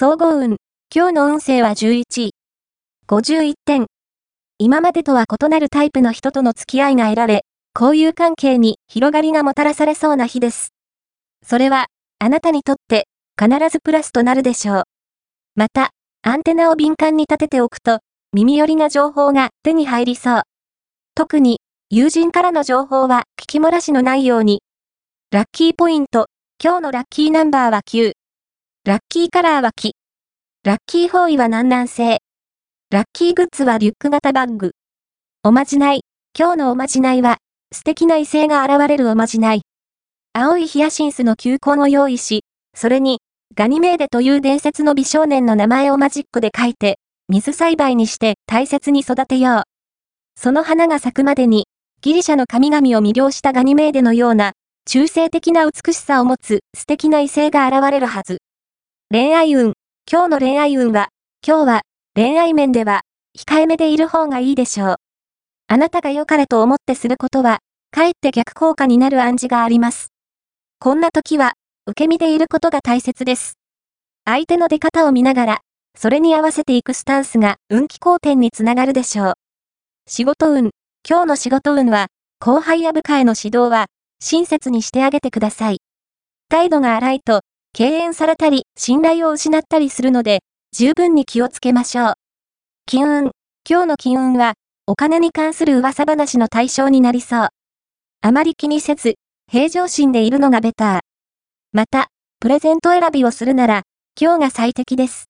総合運。今日の運勢は11位。51点。今までとは異なるタイプの人との付き合いが得られ、交友関係に広がりがもたらされそうな日です。それは、あなたにとって必ずプラスとなるでしょう。また、アンテナを敏感に立てておくと、耳寄りな情報が手に入りそう。特に、友人からの情報は聞き漏らしのないように。ラッキーポイント。今日のラッキーナンバーは9。ラッキーカラーは木。ラッキー方位は南南西。ラッキーグッズはリュック型バッグ。おまじない。今日のおまじないは、素敵な異性が現れるおまじない。青いヒヤシンスの球根を用意し、それに、ガニメーデという伝説の美少年の名前をマジックで書いて、水栽培にして大切に育てよう。その花が咲くまでに、ギリシャの神々を魅了したガニメーデのような、中性的な美しさを持つ素敵な異性が現れるはず。恋愛運。今日の恋愛運は、今日は恋愛面では控えめでいる方がいいでしょう。あなたが良かれと思ってすることは、かえって逆効果になる暗示があります。こんな時は、受け身でいることが大切です。相手の出方を見ながら、それに合わせていくスタンスが運気好転につながるでしょう。仕事運。今日の仕事運は、後輩や部下への指導は、親切にしてあげてください。態度が荒いと、敬遠されたり、信頼を失ったりするので、十分に気をつけましょう。金運。今日の金運は、お金に関する噂話の対象になりそう。あまり気にせず、平常心でいるのがベター。また、プレゼント選びをするなら、今日が最適です。